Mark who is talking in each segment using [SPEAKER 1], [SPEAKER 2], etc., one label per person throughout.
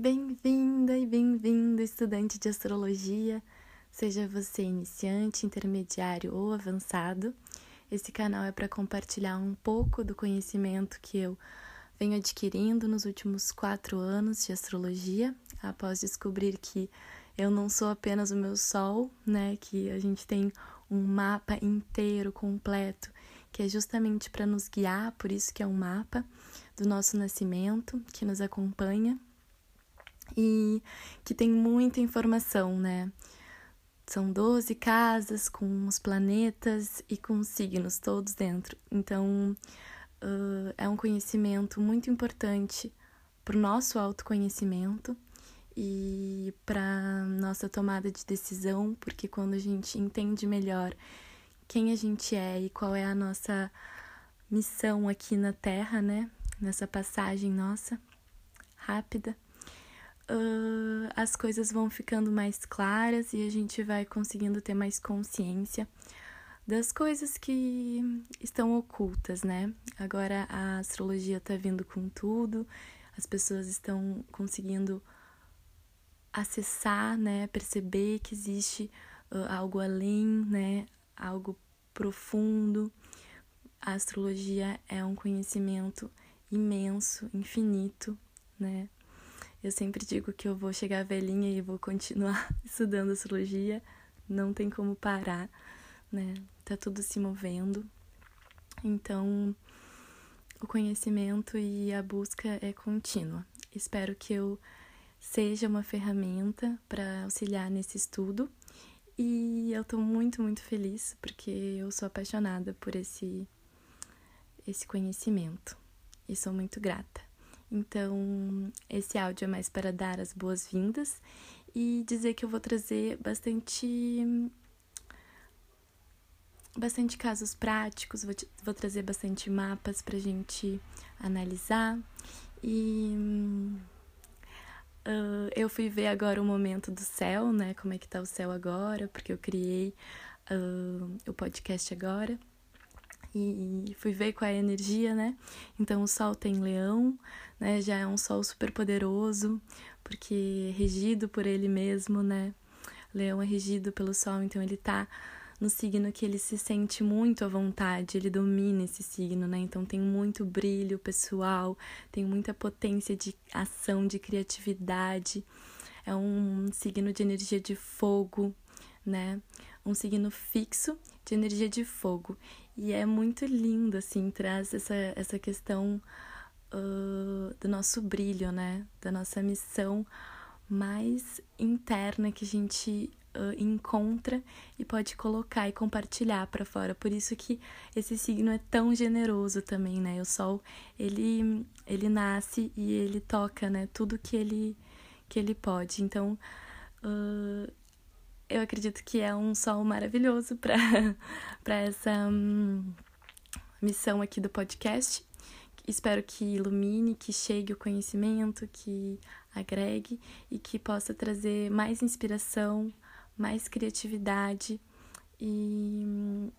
[SPEAKER 1] Bem-vinda e bem-vindo, estudante de astrologia, seja você iniciante, intermediário ou avançado. Esse canal é para compartilhar um pouco do conhecimento que eu venho adquirindo nos últimos quatro anos de astrologia, após descobrir que eu não sou apenas o meu sol, né? Que a gente tem um mapa inteiro, completo, que é justamente para nos guiar, por isso que é um mapa do nosso nascimento, que nos acompanha e que tem muita informação, né? São 12 casas com os planetas e com os signos todos dentro. Então, uh, é um conhecimento muito importante para o nosso autoconhecimento e para nossa tomada de decisão, porque quando a gente entende melhor quem a gente é e qual é a nossa missão aqui na Terra, né? Nessa passagem nossa rápida, uh, as coisas vão ficando mais claras e a gente vai conseguindo ter mais consciência das coisas que estão ocultas, né? Agora a astrologia tá vindo com tudo, as pessoas estão conseguindo acessar, né? Perceber que existe uh, algo além, né? Algo profundo. A astrologia é um conhecimento imenso, infinito, né? Eu sempre digo que eu vou chegar velhinha e vou continuar estudando astrologia, não tem como parar, né? Tá tudo se movendo. Então, o conhecimento e a busca é contínua. Espero que eu seja uma ferramenta para auxiliar nesse estudo. E eu tô muito, muito feliz porque eu sou apaixonada por esse esse conhecimento e sou muito grata. Então, esse áudio é mais para dar as boas-vindas e dizer que eu vou trazer bastante bastante casos práticos, vou, vou trazer bastante mapas para gente analisar e uh, eu fui ver agora o momento do céu, né? Como é que tá o céu agora, porque eu criei uh, o podcast agora e fui ver qual é a energia, né? Então o Sol tem Leão, né? Já é um Sol super poderoso, porque é regido por ele mesmo, né? Leão é regido pelo Sol, então ele tá no signo que ele se sente muito à vontade, ele domina esse signo, né? Então tem muito brilho pessoal, tem muita potência de ação, de criatividade. É um signo de energia de fogo, né? Um signo fixo de energia de fogo. E é muito lindo, assim, traz essa, essa questão uh, do nosso brilho, né? Da nossa missão mais interna que a gente uh, encontra e pode colocar e compartilhar para fora. Por isso que esse signo é tão generoso também, né? O Sol, ele, ele nasce e ele toca, né? Tudo que ele, que ele pode. Então, uh, eu acredito que é um sol maravilhoso para essa hum, missão aqui do podcast. Espero que ilumine, que chegue o conhecimento, que agregue e que possa trazer mais inspiração, mais criatividade. E hum,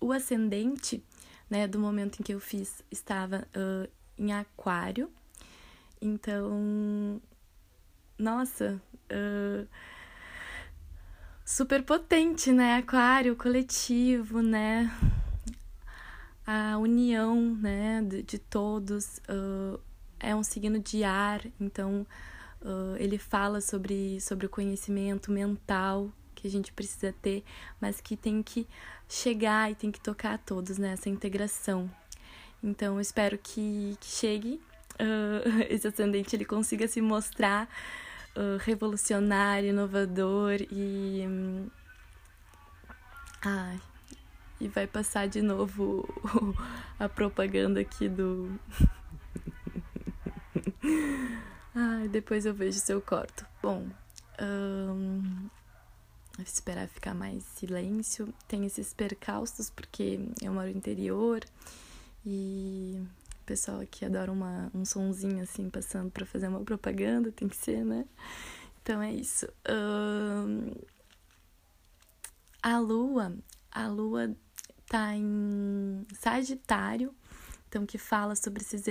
[SPEAKER 1] o ascendente, né, do momento em que eu fiz, estava uh, em Aquário. Então, nossa. Uh, super potente, né? Aquário, coletivo, né? A união, né, de, de todos. Uh, é um signo de ar, então uh, ele fala sobre, sobre o conhecimento mental que a gente precisa ter, mas que tem que chegar e tem que tocar a todos, né? Essa integração. Então, espero que, que chegue uh, esse ascendente, ele consiga se mostrar uh, revolucionário, inovador e. Um, ai, e vai passar de novo a propaganda aqui do. ai, depois eu vejo se eu corto. Bom, um, esperar ficar mais silêncio. Tem esses percalços porque eu moro no interior e pessoal aqui adora uma, um sonzinho assim, passando para fazer uma propaganda, tem que ser, né? Então é isso. Um, a lua, a lua tá em Sagitário, então que fala sobre esses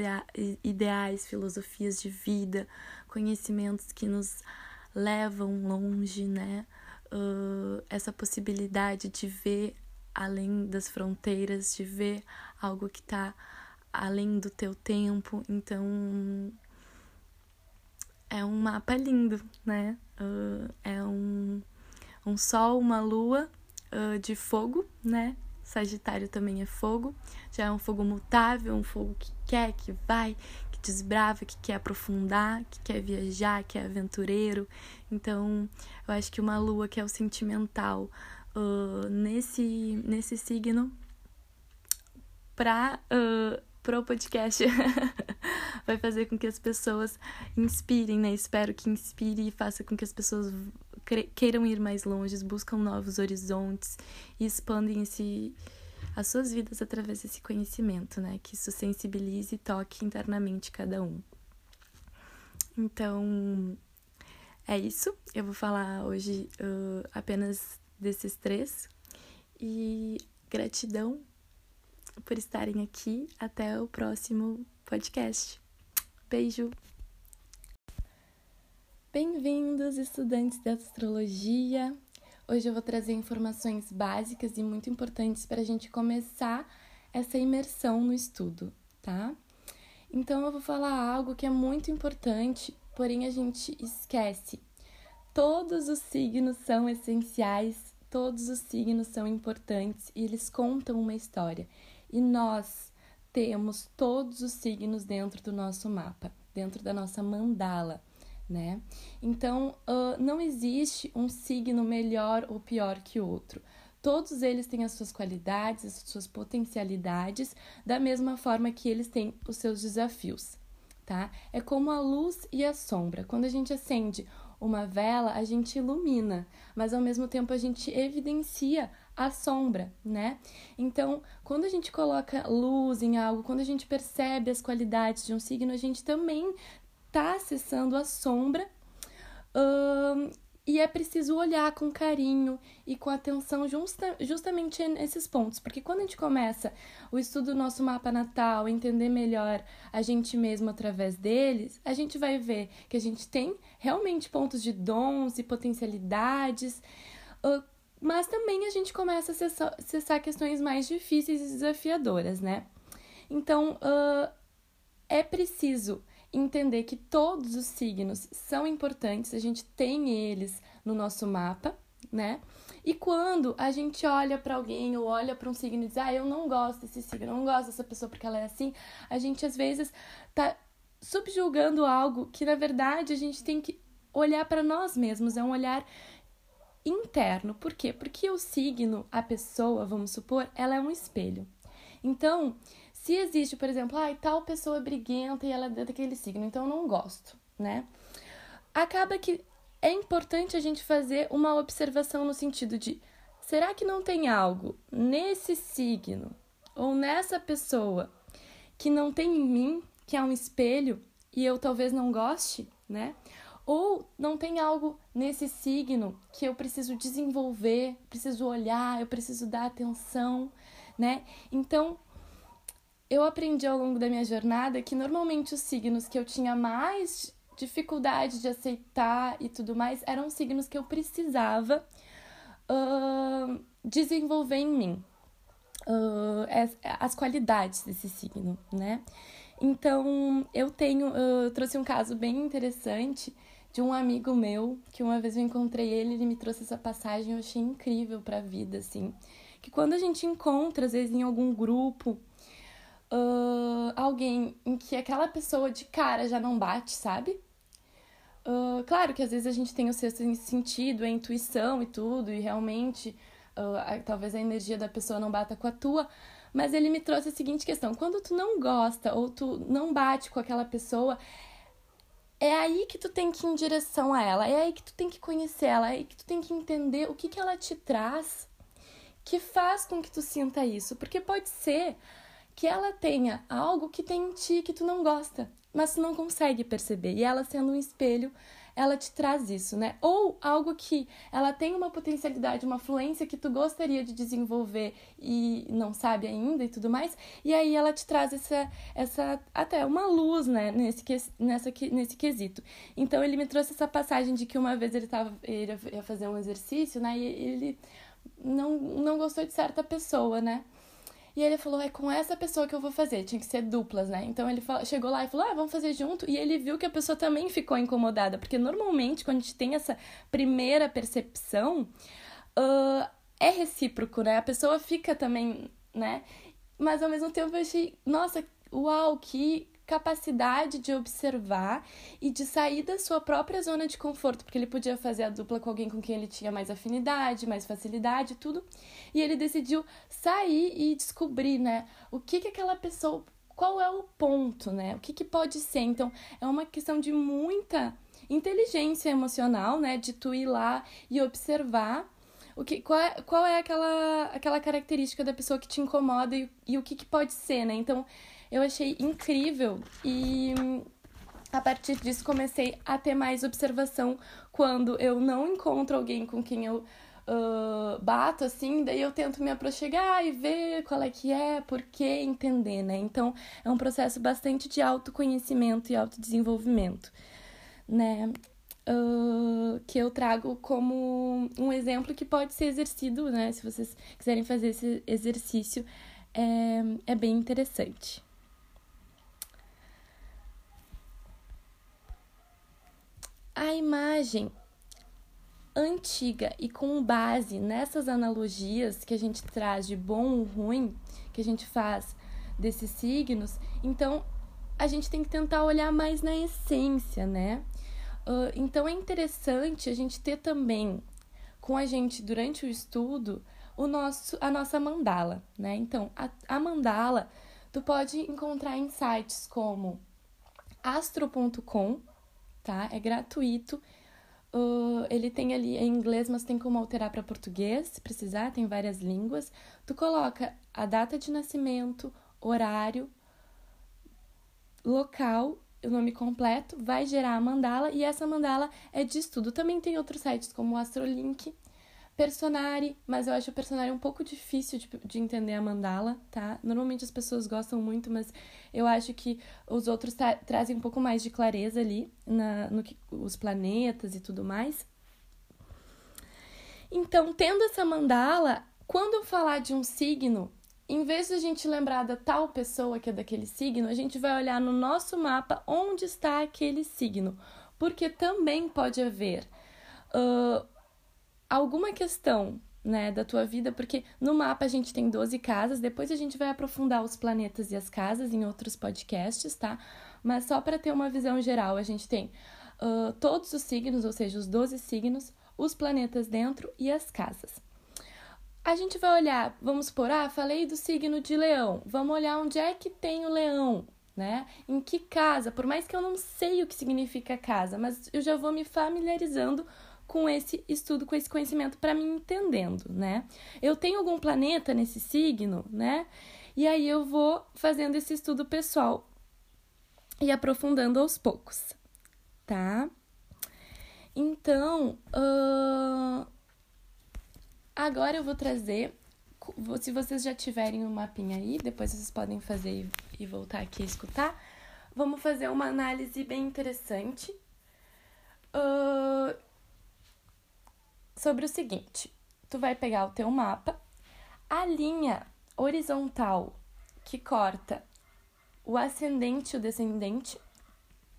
[SPEAKER 1] ideais, filosofias de vida, conhecimentos que nos levam longe, né? Uh, essa possibilidade de ver além das fronteiras, de ver algo que está além do teu tempo. Então, é um mapa lindo, né? Uh, é um, um sol, uma lua uh, de fogo, né? Sagitário também é fogo, já é um fogo mutável, um fogo que quer, que vai, que desbrava, que quer aprofundar, que quer viajar, que é aventureiro. Então, eu acho que uma lua que é o sentimental uh, nesse, nesse signo para pro podcast vai fazer com que as pessoas inspirem, né? Espero que inspire e faça com que as pessoas queiram ir mais longe, buscam novos horizontes e expandem esse, as suas vidas através desse conhecimento, né? Que isso sensibilize e toque internamente cada um. Então, é isso. Eu vou falar hoje uh, apenas desses três. E gratidão por estarem aqui. Até o próximo podcast. Beijo! Bem-vindos, estudantes de astrologia! Hoje eu vou trazer informações básicas e muito importantes para a gente começar essa imersão no estudo, tá? Então eu vou falar algo que é muito importante, porém a gente esquece. Todos os signos são essenciais, todos os signos são importantes e eles contam uma história. E nós temos todos os signos dentro do nosso mapa, dentro da nossa mandala, né? Então, uh, não existe um signo melhor ou pior que outro. Todos eles têm as suas qualidades, as suas potencialidades, da mesma forma que eles têm os seus desafios, tá? É como a luz e a sombra. Quando a gente acende uma vela, a gente ilumina, mas ao mesmo tempo a gente evidencia a sombra, né? Então, quando a gente coloca luz em algo, quando a gente percebe as qualidades de um signo, a gente também está acessando a sombra. e é preciso olhar com carinho e com atenção justa, justamente nesses pontos, porque quando a gente começa o estudo do nosso mapa natal, entender melhor a gente mesmo através deles, a gente vai ver que a gente tem realmente pontos de dons e potencialidades, mas também a gente começa a acessar, questões mais difíceis e desafiadoras, né? Então, uh, é preciso entender que todos os signos são importantes, a gente tem eles no nosso mapa, né? E quando a gente olha para alguém ou olha para um signo e diz, ah, eu não gosto desse signo, eu não gosto dessa pessoa porque ela é assim, a gente às vezes tá subjulgando algo que na verdade a gente tem que olhar para nós mesmos, é um olhar interno. Por quê? Porque o signo, a pessoa, vamos supor, ela é um espelho. Então, se existe, por exemplo, ah, tal pessoa é briguenta e ela é daquele signo, então eu não gosto, né? Acaba que é importante a gente fazer uma observação no sentido de será que não tem algo nesse signo ou nessa pessoa que não tem em mim, que é um espelho e eu talvez não goste, né? Ou não tem algo nesse signo que eu preciso desenvolver, preciso olhar, eu preciso dar atenção, né? Então, eu aprendi ao longo da minha jornada que normalmente os signos que eu tinha mais dificuldade de aceitar e tudo mais eram signos que eu precisava uh, desenvolver em mim. Uh, as, as qualidades desse signo, né? Então, eu tenho, eu trouxe um caso bem interessante de um amigo meu, que uma vez eu encontrei ele, ele me trouxe essa passagem, eu achei incrível para a vida, assim. Que quando a gente encontra, às vezes em algum grupo, uh, alguém em que aquela pessoa de cara já não bate, sabe? Uh, claro que às vezes a gente tem o sexto sentido, a intuição e tudo, e realmente uh, talvez a energia da pessoa não bata com a tua, mas ele me trouxe a seguinte questão: quando tu não gosta ou tu não bate com aquela pessoa, é aí que tu tem que ir em direção a ela, é aí que tu tem que conhecer ela, é aí que tu tem que entender o que, que ela te traz que faz com que tu sinta isso. Porque pode ser que ela tenha algo que tem em ti que tu não gosta. mas tu não consegue perceber. E ela sendo um espelho, ela te traz isso, né? Ou algo que ela tem uma potencialidade, uma fluência que tu gostaria de desenvolver e não sabe ainda e tudo mais, e aí ela te traz essa, essa até uma luz, né, nesse, nessa, nesse quesito. Então ele me trouxe essa passagem de que uma vez ele, tava, ele ia fazer um exercício, né, e ele não, não gostou de certa pessoa, né? E ele falou, é com essa pessoa que eu vou fazer. Tinha que ser duplas, né? Então ele falou, chegou lá e falou, ah, vamos fazer junto. E ele viu que a pessoa também ficou incomodada. Porque normalmente, quando a gente tem essa primeira percepção, uh, é recíproco, né? A pessoa fica também, né? Mas ao mesmo tempo eu achei, nossa, uau, que capacidade de observar e de sair da sua própria zona de conforto, porque ele podia fazer a dupla com alguém com quem ele tinha mais afinidade, mais facilidade, tudo. E ele decidiu sair e descobrir, né, o que que aquela pessoa, qual é o ponto, né? O que que pode ser? Então, é uma questão de muita inteligência emocional, né, de tu ir lá e observar o que, qual, é, qual é aquela, aquela característica da pessoa que te incomoda e, e o que, que pode ser, né? Então, eu achei incrível e a partir disso comecei a ter mais observação quando eu não encontro alguém com quem eu uh, bato assim, daí eu tento me aproximar e ver qual é que é, por que entender, né? Então é um processo bastante de autoconhecimento e autodesenvolvimento, né? Uh, que eu trago como um exemplo que pode ser exercido, né? Se vocês quiserem fazer esse exercício, é, é bem interessante. A imagem antiga e com base nessas analogias que a gente traz de bom ou ruim, que a gente faz desses signos, então a gente tem que tentar olhar mais na essência, né? Uh, então é interessante a gente ter também com a gente durante o estudo o nosso, a nossa mandala, né? Então a, a mandala tu pode encontrar em sites como astro.com tá? É gratuito. Uh, ele tem ali em inglês, mas tem como alterar para português, se precisar, tem várias línguas. Tu coloca a data de nascimento, horário, local, o nome completo, vai gerar a mandala e essa mandala é de estudo. Também tem outros sites como o Astrolink, Personari, mas eu acho o Personari um pouco difícil de, de entender a mandala, tá? Normalmente as pessoas gostam muito, mas eu acho que os outros tra trazem um pouco mais de clareza ali na, no que os planetas e tudo mais. Então, tendo essa mandala, quando eu falar de um signo, em vez de a gente lembrar da tal pessoa que é daquele signo, a gente vai olhar no nosso mapa onde está aquele signo, porque também pode haver uh, alguma questão né, da tua vida, porque no mapa a gente tem 12 casas, depois a gente vai aprofundar os planetas e as casas em outros podcasts, tá? Mas só para ter uma visão geral, a gente tem uh, todos os signos, ou seja, os 12 signos, os planetas dentro e as casas. A gente vai olhar, vamos por, ah, falei do signo de leão, vamos olhar onde é que tem o leão, né? Em que casa, por mais que eu não sei o que significa casa, mas eu já vou me familiarizando com esse estudo, com esse conhecimento para mim entendendo, né? Eu tenho algum planeta nesse signo, né? E aí eu vou fazendo esse estudo pessoal e aprofundando aos poucos, tá? Então, uh, agora eu vou trazer. Se vocês já tiverem um mapinha aí, depois vocês podem fazer e voltar aqui e escutar. Vamos fazer uma análise bem interessante. Uh, sobre o seguinte: tu vai pegar o teu mapa, a linha horizontal que corta o ascendente e o descendente,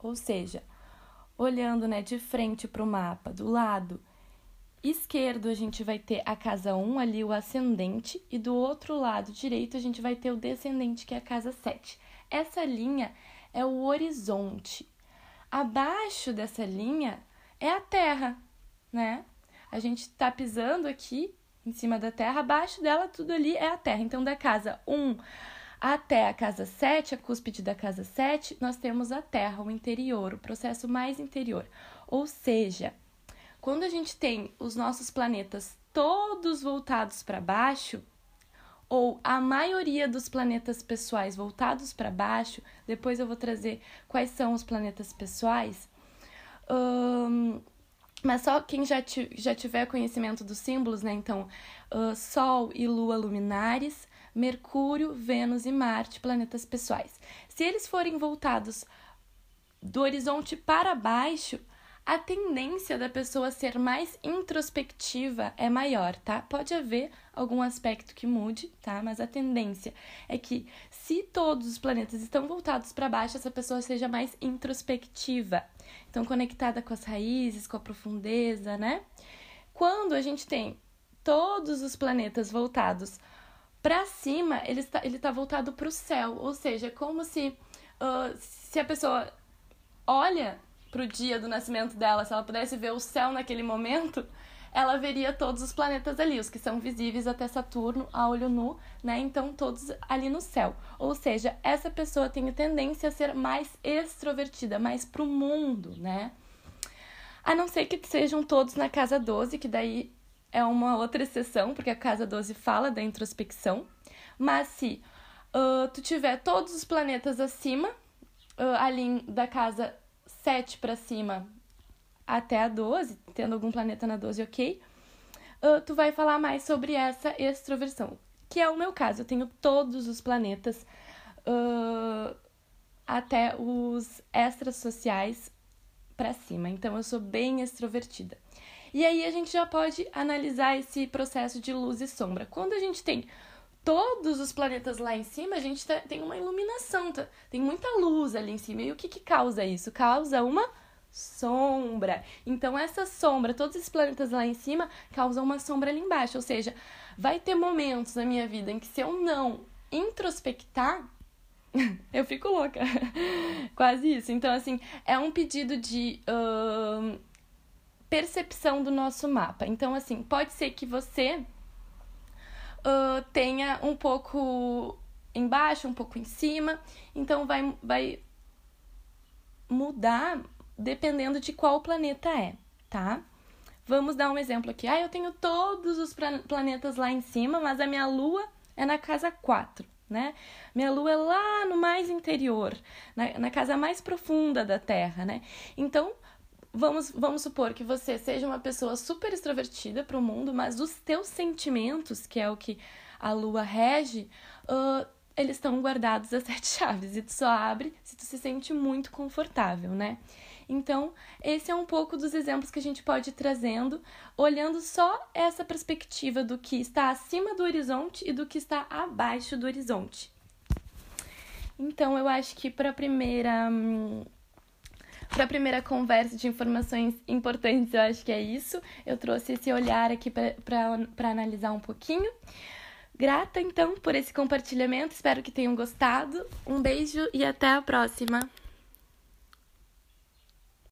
[SPEAKER 1] ou seja, olhando né, de frente para o mapa, do lado esquerdo a gente vai ter a casa 1 ali, o ascendente, e do outro lado direito a gente vai ter o descendente, que é a casa 7. Essa linha é o horizonte. Abaixo dessa linha é a Terra, né? A gente está pisando aqui em cima da Terra, abaixo dela tudo ali é a Terra. Então, da casa 1 até a casa 7, a cúspide da casa 7, nós temos a Terra, o interior, o processo mais interior. Ou seja, quando a gente tem os nossos planetas todos voltados para baixo, ou a maioria dos planetas pessoais voltados para baixo, depois eu vou trazer quais são os planetas pessoais. Um, mas só quem já, já tiver conhecimento dos símbolos, né? Então, uh, Sol e Lua luminares, Mercúrio, Vênus e Marte, planetas pessoais. Se eles forem voltados do horizonte para baixo, a tendência da pessoa ser mais introspectiva é maior, tá? Pode haver algum aspecto que mude, tá? Mas a tendência é que se todos os planetas estão voltados para baixo, essa pessoa seja mais introspectiva. Então, conectada com as raízes, com a profundeza, né? Quando a gente tem todos os planetas voltados para cima, ele está, ele está voltado para o céu, ou seja, é como se, uh, se a pessoa olha pro dia do nascimento dela, se ela pudesse ver o céu naquele momento, ela veria todos os planetas ali, os que são visíveis até Saturno a olho nu, né? Então, todos ali no céu. Ou seja, essa pessoa tem tendência a ser mais extrovertida, mais pro mundo, né? A não ser que sejam todos na casa 12, que daí é uma outra exceção, porque a casa 12 fala da introspecção. Mas se uh, tu tiver todos os planetas acima, uh, ali da casa 7 para cima até a 12, tendo algum planeta na 12, ok, uh, tu vai falar mais sobre essa extroversão, que é o meu caso. Eu tenho todos os planetas uh, até os extrasociais para cima, então eu sou bem extrovertida. E aí a gente já pode analisar esse processo de luz e sombra. Quando a gente tem todos os planetas lá em cima, a gente tá, tem uma iluminação, tá, tem muita luz ali em cima. E o que, que causa isso? Causa uma sombra. Então, essa sombra, todos esses planetas lá em cima, causam uma sombra ali embaixo. Ou seja, vai ter momentos na minha vida em que se eu não introspectar, eu fico louca. Quase isso. Então, assim, é um pedido de. Uh, percepção do nosso mapa. Então, assim, pode ser que você uh, tenha um pouco embaixo, um pouco em cima. Então vai, vai mudar dependendo de qual planeta é, tá? Vamos dar um exemplo aqui. Ah, eu tenho todos os planetas lá em cima, mas a minha lua é na casa 4, né? Minha lua é lá no mais interior, na, na casa mais profunda da Terra, né? Então, vamos, vamos supor que você seja uma pessoa super extrovertida para o mundo, mas os teus sentimentos, que é o que a lua rege, uh, eles estão guardados às sete chaves e tu só abre se tu se sente muito confortável, né? Então, esse é um pouco dos exemplos que a gente pode ir trazendo, olhando só essa perspectiva do que está acima do horizonte e do que está abaixo do horizonte. Então, eu acho que para a primeira. Para a primeira conversa de informações importantes, eu acho que é isso. Eu trouxe esse olhar aqui para analisar um pouquinho. Grata, então, por esse compartilhamento. Espero que tenham gostado. Um beijo e até a próxima!